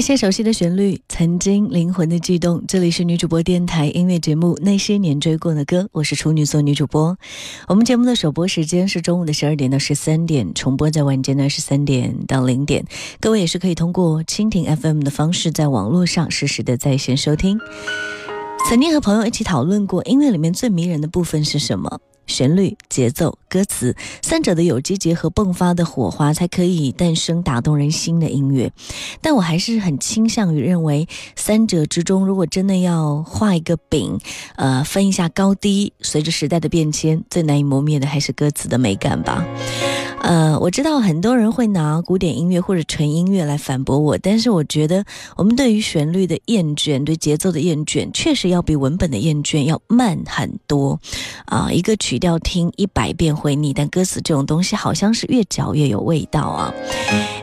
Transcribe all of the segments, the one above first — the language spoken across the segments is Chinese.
那些熟悉的旋律，曾经灵魂的悸动。这里是女主播电台音乐节目《那些年追过的歌》，我是处女座女主播。我们节目的首播时间是中午的十二点到十三点，重播在晚间的十三点到零点。各位也是可以通过蜻蜓 FM 的方式，在网络上实时的在线收听。曾经和朋友一起讨论过，音乐里面最迷人的部分是什么？旋律、节奏、歌词三者的有机结合迸发的火花，才可以诞生打动人心的音乐。但我还是很倾向于认为，三者之中，如果真的要画一个饼，呃，分一下高低，随着时代的变迁，最难以磨灭的还是歌词的美感吧。呃，我知道很多人会拿古典音乐或者纯音乐来反驳我，但是我觉得我们对于旋律的厌倦，对节奏的厌倦，确实要比文本的厌倦要慢很多。啊，一个曲要听一百遍会腻，但歌词这种东西好像是越嚼越有味道啊。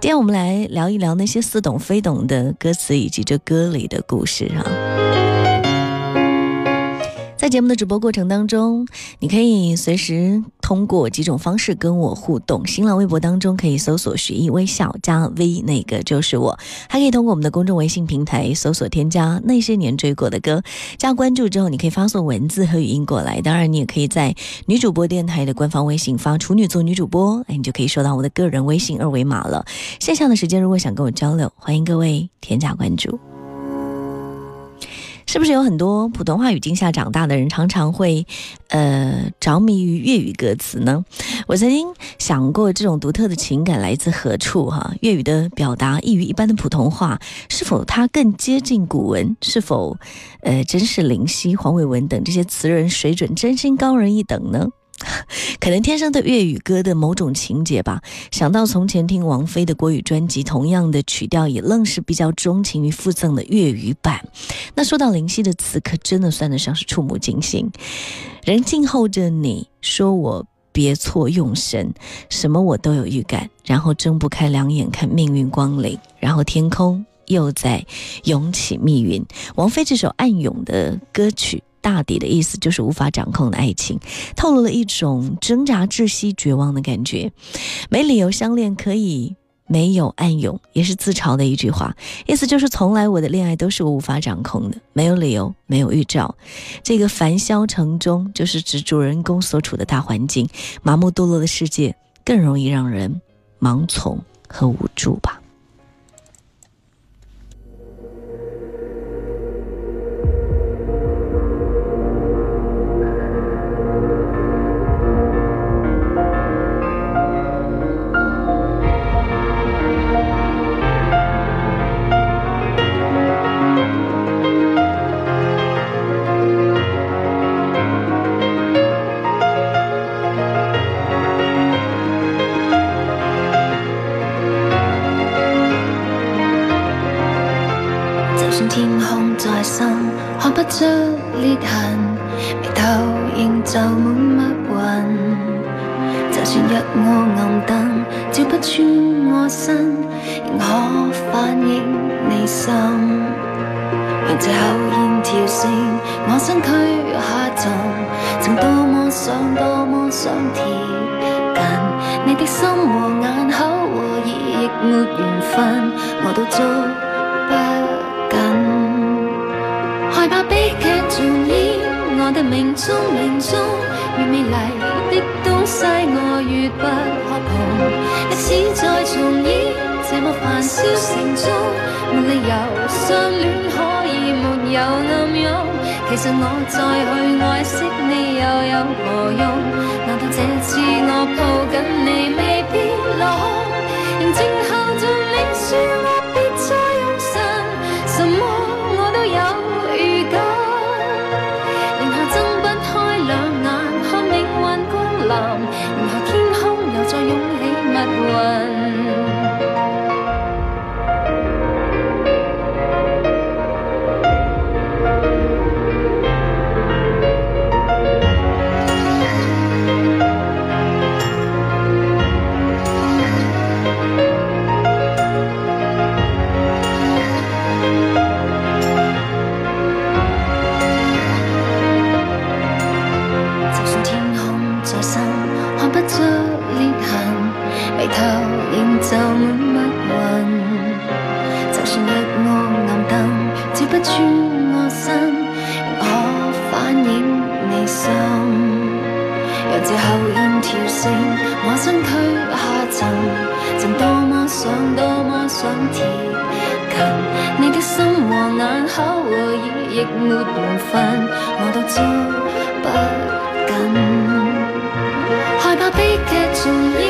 今天我们来聊一聊那些似懂非懂的歌词以及这歌里的故事啊。在节目的直播过程当中，你可以随时通过几种方式跟我互动。新浪微博当中可以搜索“学艺微笑”加 V，那个就是我；还可以通过我们的公众微信平台搜索添加“那些年追过的歌”，加关注之后，你可以发送文字和语音过来。当然，你也可以在女主播电台的官方微信发“处女座女主播”，哎，你就可以收到我的个人微信二维码了。线下的时间，如果想跟我交流，欢迎各位添加关注。是不是有很多普通话语境下长大的人，常常会，呃，着迷于粤语歌词呢？我曾经想过，这种独特的情感来自何处？哈，粤语的表达异于一般的普通话，是否它更接近古文？是否，呃，真是林夕、黄伟文等这些词人水准真心高人一等呢？可能天生对粤语歌的某种情节吧。想到从前听王菲的国语专辑，同样的曲调也愣是比较钟情于附赠的粤语版。那说到林夕的词，可真的算得上是触目惊心。人静候着你说我别错用神，什么我都有预感，然后睁不开两眼看命运光临，然后天空又在涌起密云。王菲这首暗涌的歌曲。大抵的意思就是无法掌控的爱情，透露了一种挣扎、窒息、绝望的感觉。没理由相恋可以没有暗涌，也是自嘲的一句话。意思就是从来我的恋爱都是我无法掌控的，没有理由，没有预兆。这个凡嚣城中，就是指主人公所处的大环境。麻木堕落的世界，更容易让人盲从和无助吧。着裂痕，眉头仍皱满密云。就算一我暗灯照不穿我身，仍可反映你心。让这口烟跳升，我身躯下沉。曾多么想，多么想贴近，你的心和眼口和耳没缘分，我都捉不。也悲剧重演，我的命中命中越美丽的东西，我越不可碰，历史再重演，这么繁嚣城中，没理由相恋可以没有暗涌。其实我再去爱惜你又有何用？难道这次我抱紧你未必落空？仍静候着你说我想贴近你的心和眼口和耳，亦没缘分，我都捉不紧。害怕悲剧重演，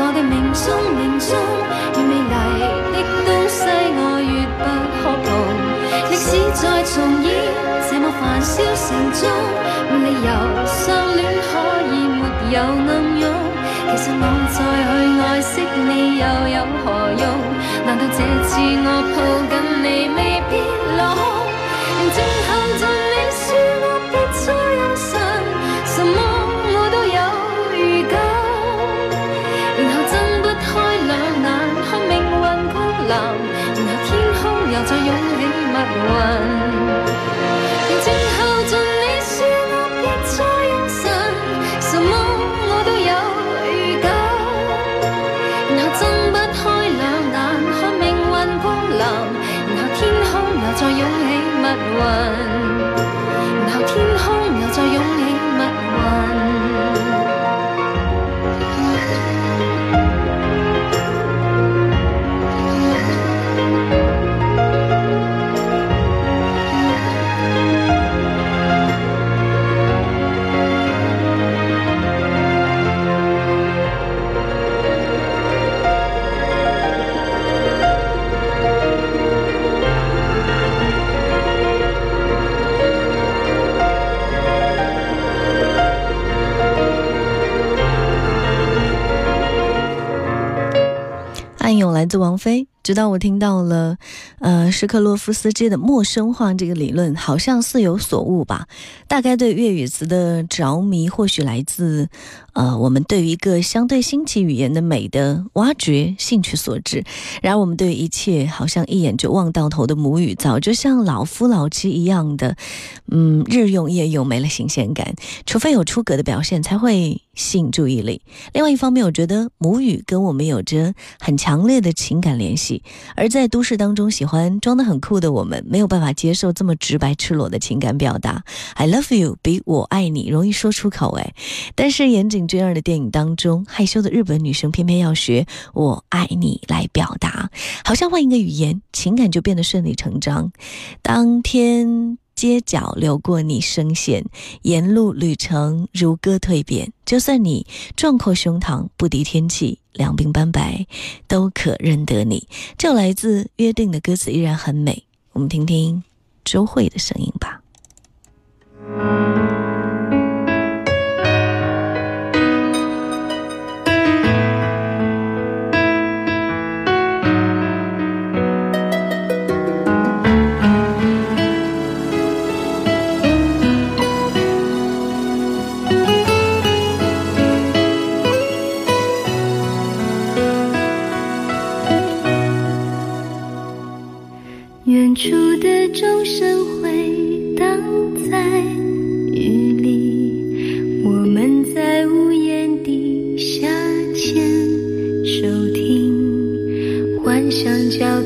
我的命中命中越美丽的东西，我越不可碰。历史再重演，这么繁嚣城中，没理由相恋可以没有暗涌。其实我再去爱惜你，又有何用？难道这次我抱紧你未必落。空仍静候着你说我别再用神什么我都有预感。然后睁不开两眼看命运光蓝然后天空又再涌起密云。然后来自王菲。直到我听到了，呃，什克洛夫斯基的陌生化这个理论，好像似有所悟吧。大概对粤语词的着迷，或许来自，呃，我们对于一个相对新奇语言的美的挖掘兴趣所致。然而，我们对一切好像一眼就望到头的母语，早就像老夫老妻一样的，嗯，日用夜用，没了新鲜感。除非有出格的表现，才会吸引注意力。另外一方面，我觉得母语跟我们有着很强烈的情感联系。而在都市当中，喜欢装得很酷的我们，没有办法接受这么直白赤裸的情感表达。I love you 比我爱你容易说出口哎，但是严谨俊二的电影当中，害羞的日本女生偏偏要学我爱你来表达，好像换一个语言，情感就变得顺理成章。当天。街角流过你声线，沿路旅程如歌蜕变。就算你壮阔胸膛，不敌天气，两鬓斑白，都可认得你。这来自约定的歌词依然很美。我们听听周慧的声音吧。香蕉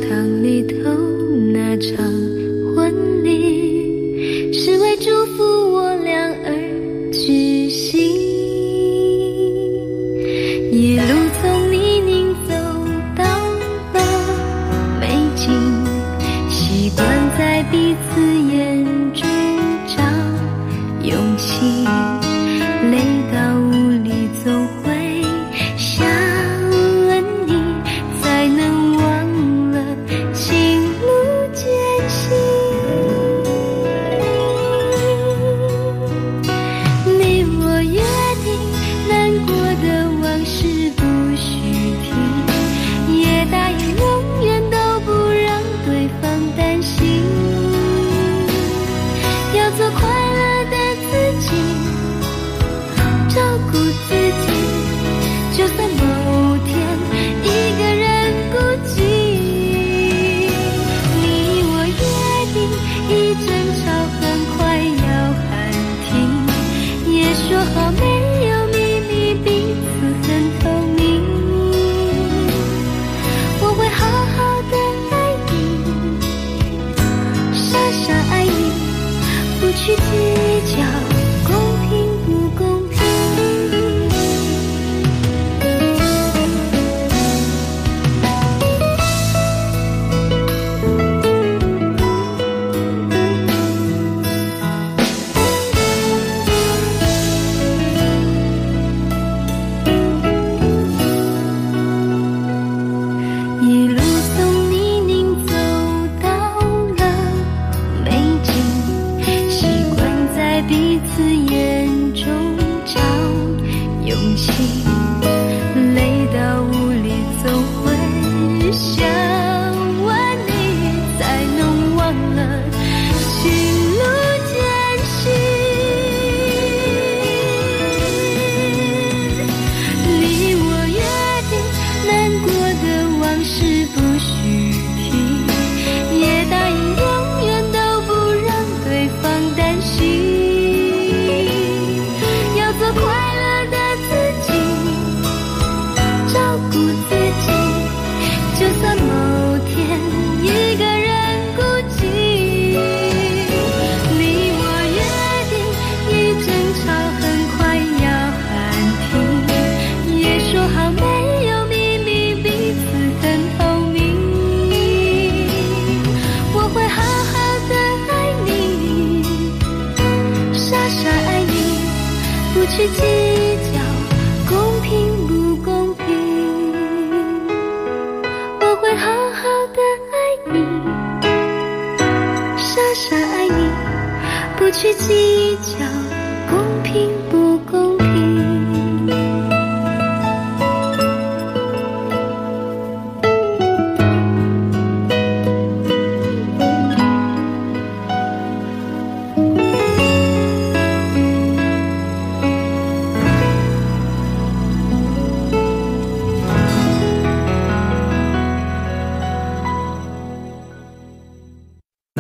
依旧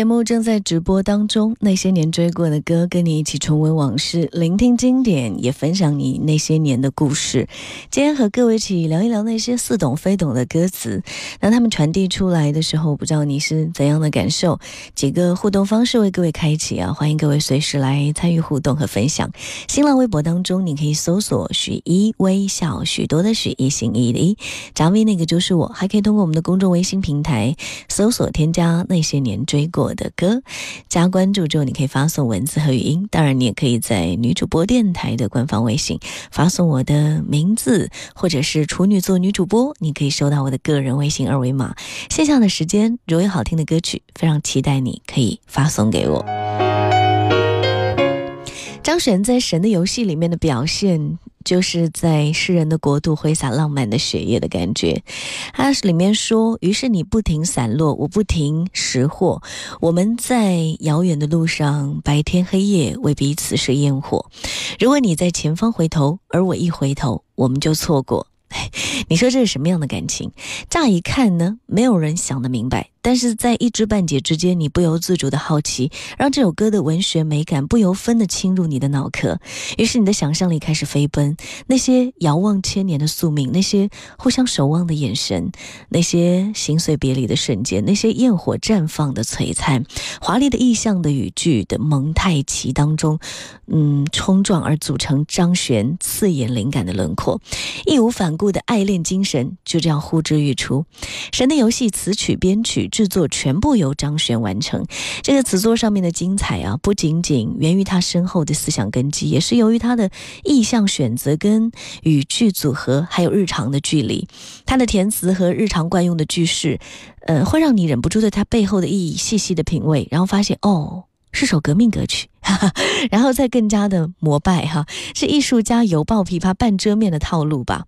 节目正在直播当中，那些年追过的歌，跟你一起重温往事，聆听经典，也分享你那些年的故事。今天和各位一起聊一聊那些似懂非懂的歌词，当他们传递出来的时候，不知道你是怎样的感受？几个互动方式为各位开启啊，欢迎各位随时来参与互动和分享。新浪微博当中，你可以搜索“许一微笑”，许多的许一心一的一，张威那个就是我，还可以通过我们的公众微信平台搜索添加那些年追。过我的歌，加关注之后，你可以发送文字和语音。当然，你也可以在女主播电台的官方微信发送我的名字，或者是处女座女主播，你可以收到我的个人微信二维码。线下的时间，如果有好听的歌曲，非常期待你可以发送给我。张悬在《神的游戏》里面的表现。就是在诗人的国度挥洒浪漫的血液的感觉。它里面说：“于是你不停散落，我不停拾获。我们在遥远的路上，白天黑夜为彼此是烟火。如果你在前方回头，而我一回头，我们就错过。”你说这是什么样的感情？乍一看呢，没有人想得明白。但是在一知半解之间，你不由自主的好奇，让这首歌的文学美感不由分的侵入你的脑壳。于是你的想象力开始飞奔，那些遥望千年的宿命，那些互相守望的眼神，那些心碎别离的瞬间，那些焰火绽放的璀璨，华丽的意象的语句的蒙太奇当中，嗯，冲撞而组成张悬刺眼灵感的轮廓，义无反顾的爱恋精神就这样呼之欲出。神的游戏词曲编曲。制作全部由张悬完成，这个词作上面的精彩啊，不仅仅源于他深厚的思想根基，也是由于他的意象选择跟语句组合，还有日常的距离。他的填词和日常惯用的句式，呃，会让你忍不住对他背后的意义细细的品味，然后发现哦。是首革命歌曲，然后再更加的膜拜哈，是艺术家犹抱琵琶半遮面的套路吧？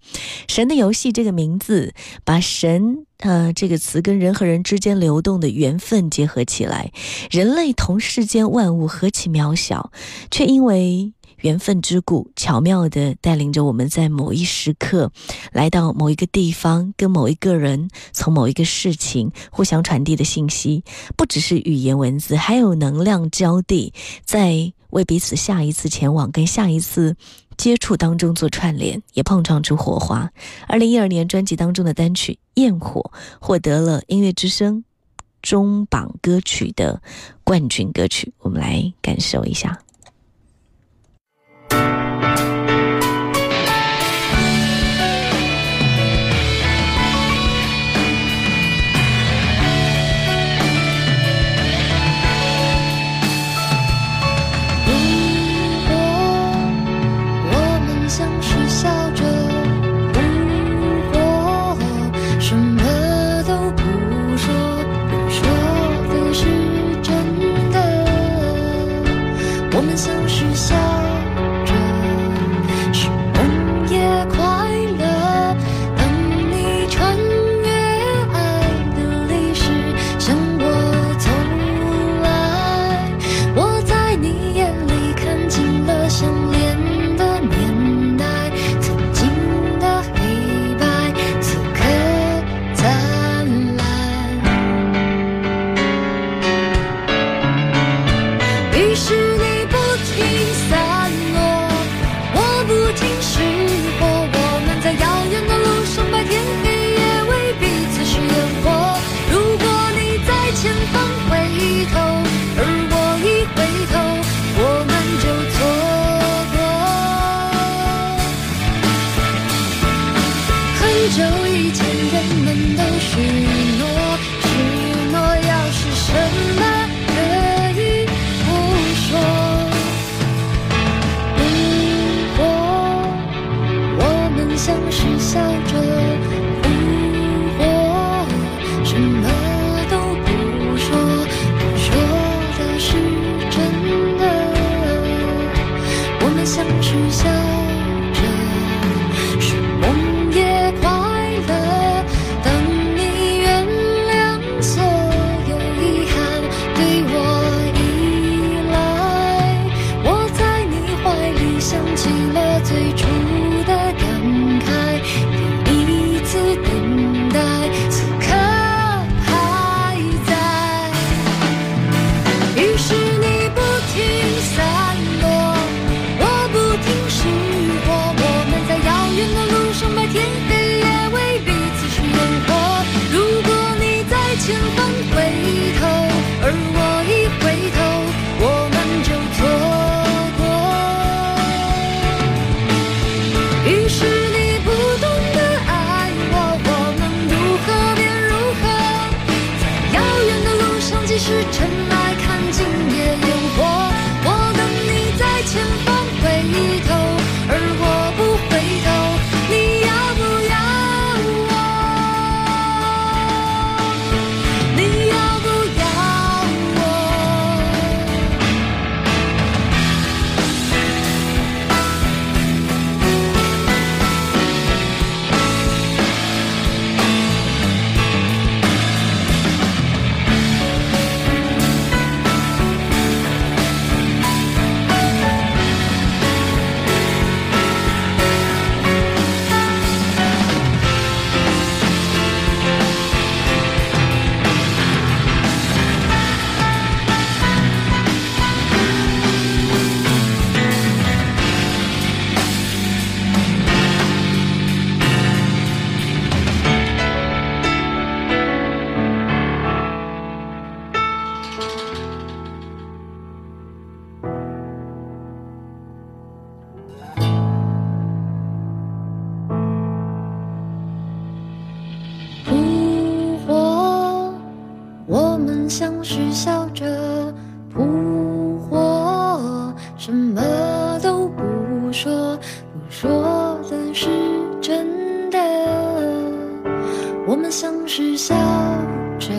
神的游戏这个名字，把神呃这个词跟人和人之间流动的缘分结合起来，人类同世间万物何其渺小，却因为。缘分之故，巧妙地带领着我们在某一时刻，来到某一个地方，跟某一个人，从某一个事情互相传递的信息，不只是语言文字，还有能量交递，在为彼此下一次前往跟下一次接触当中做串联，也碰撞出火花。二零一二年专辑当中的单曲《焰火》获得了音乐之声中榜歌曲的冠军歌曲，我们来感受一下。我们相视笑像是笑着扑火什么都不说不说的是真的。我们相视笑着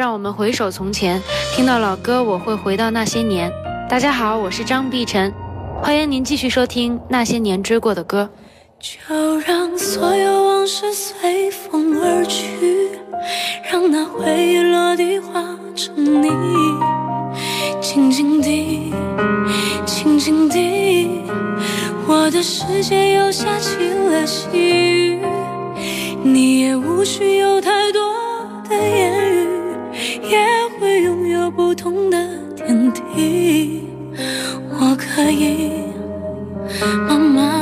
让我们回首从前，听到老歌，我会回到那些年。大家好，我是张碧晨，欢迎您继续收听那些年追过的歌。就让所有往事随风而去，让那回忆落地化成泥。静静地，静静地，我的世界又下起了细雨，你也无需有太多的言语。也会拥有不同的天地，我可以慢慢。